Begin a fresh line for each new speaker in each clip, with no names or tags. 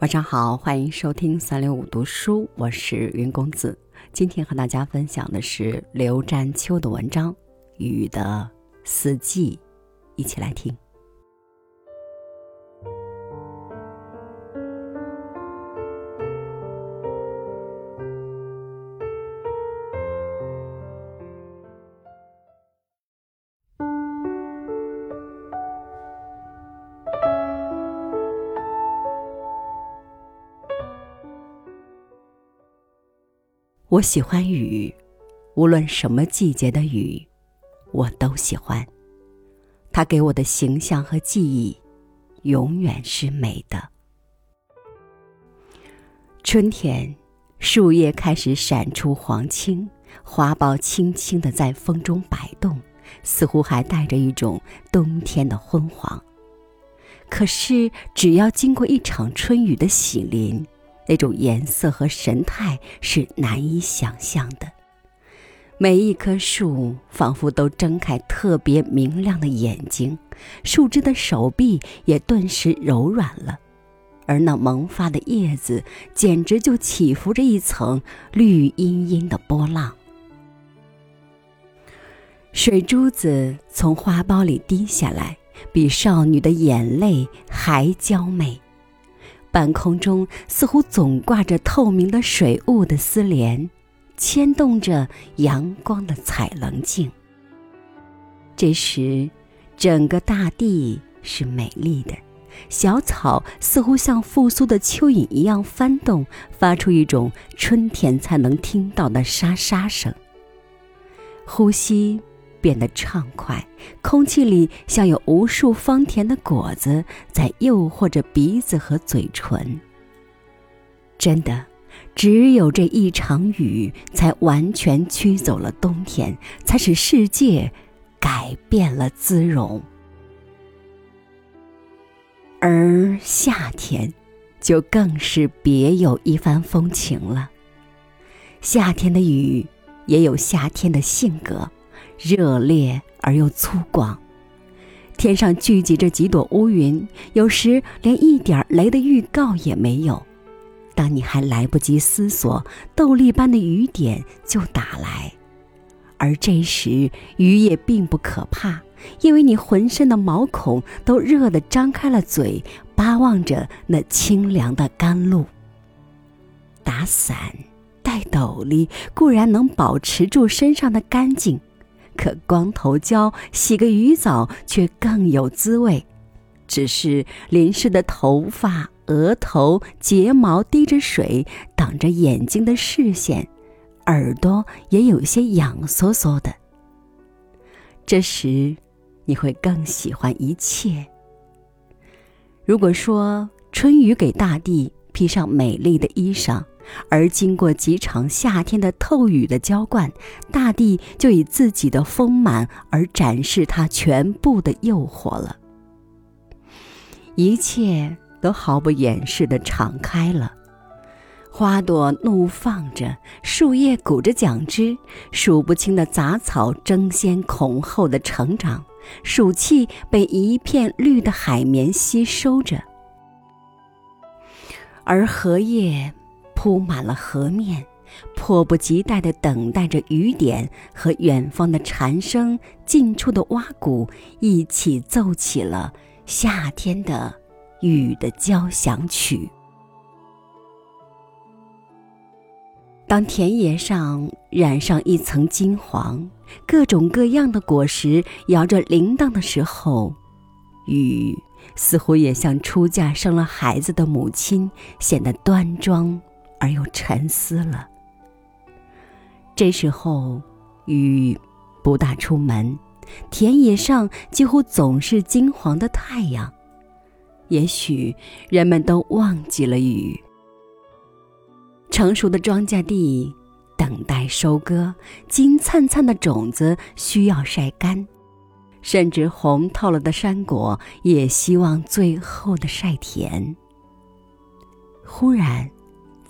晚上好，欢迎收听三六五读书，我是云公子。今天和大家分享的是刘占秋的文章《雨的四季》，一起来听。我喜欢雨，无论什么季节的雨，我都喜欢。它给我的形象和记忆，永远是美的。春天，树叶开始闪出黄青，花苞轻轻的在风中摆动，似乎还带着一种冬天的昏黄。可是，只要经过一场春雨的洗淋，那种颜色和神态是难以想象的。每一棵树仿佛都睁开特别明亮的眼睛，树枝的手臂也顿时柔软了，而那萌发的叶子简直就起伏着一层绿茵茵的波浪。水珠子从花苞里滴下来，比少女的眼泪还娇媚。半空中似乎总挂着透明的水雾的丝帘，牵动着阳光的彩棱镜。这时，整个大地是美丽的，小草似乎像复苏的蚯蚓一样翻动，发出一种春天才能听到的沙沙声。呼吸。变得畅快，空气里像有无数芳甜的果子在诱惑着鼻子和嘴唇。真的，只有这一场雨，才完全驱走了冬天，才使世界改变了姿容。而夏天，就更是别有一番风情了。夏天的雨，也有夏天的性格。热烈而又粗犷，天上聚集着几朵乌云，有时连一点雷的预告也没有。当你还来不及思索，豆粒般的雨点就打来，而这时雨也并不可怕，因为你浑身的毛孔都热得张开了嘴，巴望着那清凉的甘露。打伞、戴斗笠固然能保持住身上的干净。可光头胶洗个鱼澡却更有滋味，只是淋湿的头发、额头、睫毛滴着水，挡着眼睛的视线，耳朵也有些痒飕飕的。这时，你会更喜欢一切。如果说春雨给大地披上美丽的衣裳。而经过几场夏天的透雨的浇灌，大地就以自己的丰满而展示它全部的诱惑了。一切都毫不掩饰地敞开了，花朵怒放着，树叶鼓着桨枝，数不清的杂草争先恐后的成长，暑气被一片绿的海绵吸收着，而荷叶。铺满了河面，迫不及待地等待着雨点和远方的蝉声，近处的蛙鼓一起奏起了夏天的雨的交响曲。当田野上染上一层金黄，各种各样的果实摇着铃铛的时候，雨似乎也像出嫁生了孩子的母亲，显得端庄。而又沉思了。这时候，雨不大出门，田野上几乎总是金黄的太阳。也许人们都忘记了雨。成熟的庄稼地等待收割，金灿灿的种子需要晒干，甚至红透了的山果也希望最后的晒甜。忽然。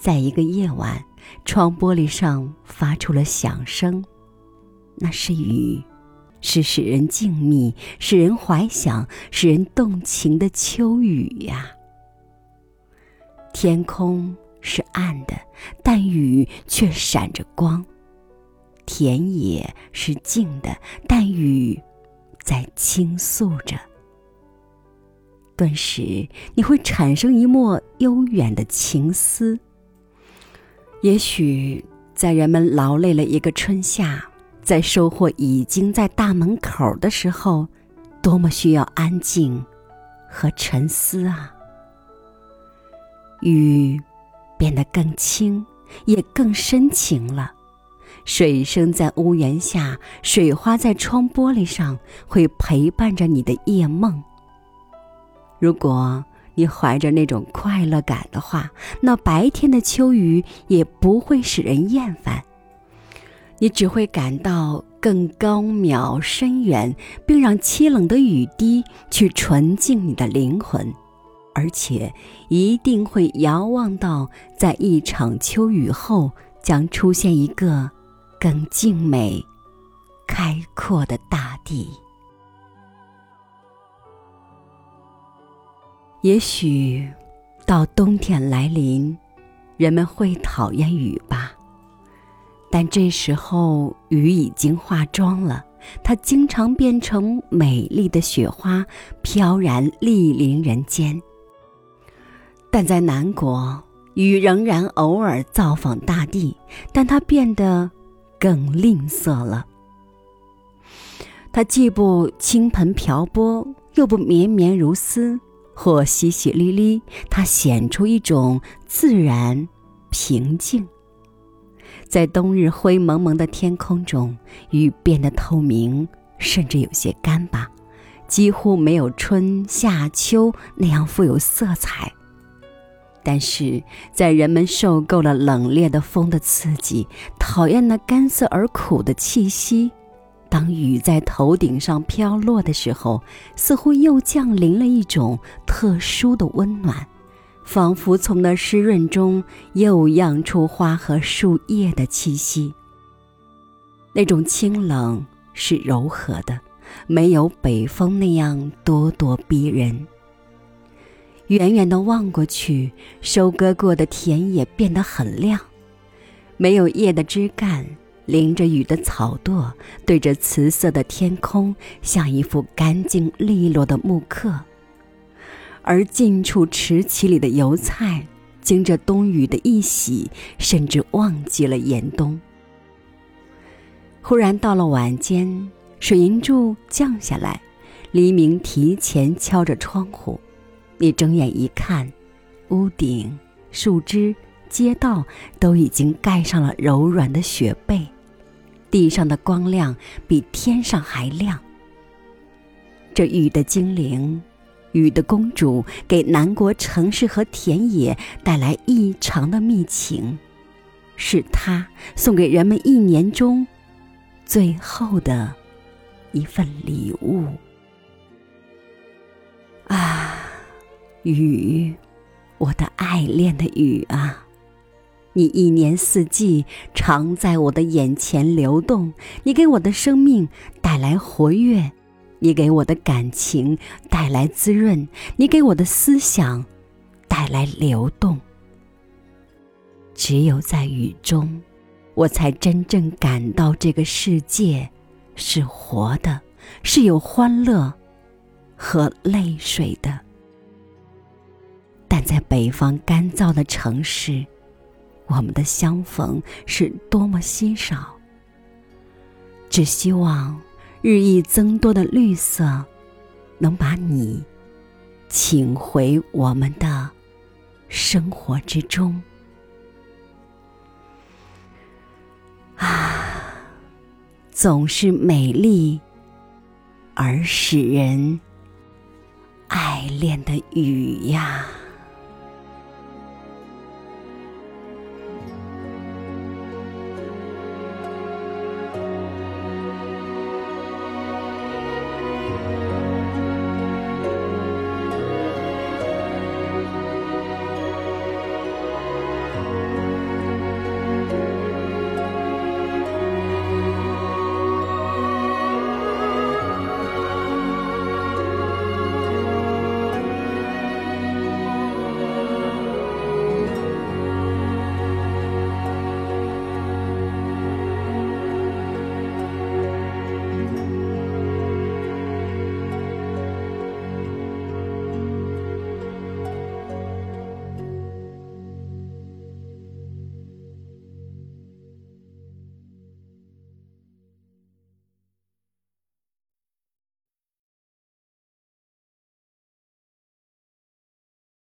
在一个夜晚，窗玻璃上发出了响声，那是雨，是使人静谧、使人怀想、使人动情的秋雨呀。天空是暗的，但雨却闪着光；田野是静的，但雨在倾诉着。顿时，你会产生一抹悠远的情思。也许，在人们劳累了一个春夏，在收获已经在大门口的时候，多么需要安静和沉思啊！雨变得更轻，也更深情了。水声在屋檐下，水花在窗玻璃上，会陪伴着你的夜梦。如果你怀着那种快乐感的话，那白天的秋雨也不会使人厌烦。你只会感到更高渺深远，并让凄冷的雨滴去纯净你的灵魂。而且一定会遥望到，在一场秋雨后，将出现一个更静美、开阔的大地。也许到冬天来临，人们会讨厌雨吧？但这时候雨已经化妆了，它经常变成美丽的雪花，飘然莅临人间。但在南国，雨仍然偶尔造访大地，但它变得更吝啬了。它既不倾盆瓢泼，又不绵绵如丝，或淅淅沥沥，它显出一种自然平静。在冬日灰蒙蒙的天空中，雨变得透明，甚至有些干巴，几乎没有春夏秋那样富有色彩。但是在人们受够了冷冽的风的刺激，讨厌那干涩而苦的气息，当雨在头顶上飘落的时候，似乎又降临了一种特殊的温暖，仿佛从那湿润中又漾出花和树叶的气息。那种清冷是柔和的，没有北风那样咄咄逼人。远远的望过去，收割过的田野变得很亮，没有叶的枝干，淋着雨的草垛，对着瓷色的天空，像一幅干净利落的木刻。而近处池畦里的油菜，经着冬雨的一洗，甚至忘记了严冬。忽然到了晚间，水银柱降下来，黎明提前敲着窗户。你睁眼一看，屋顶、树枝、街道都已经盖上了柔软的雪被，地上的光亮比天上还亮。这雨的精灵，雨的公主，给南国城市和田野带来异常的密情，是她送给人们一年中最后的一份礼物。啊雨，我的爱恋的雨啊！你一年四季常在我的眼前流动，你给我的生命带来活跃，你给我的感情带来滋润，你给我的思想带来流动。只有在雨中，我才真正感到这个世界是活的，是有欢乐和泪水的。但在北方干燥的城市，我们的相逢是多么稀少。只希望日益增多的绿色，能把你请回我们的生活之中。啊，总是美丽而使人爱恋的雨呀！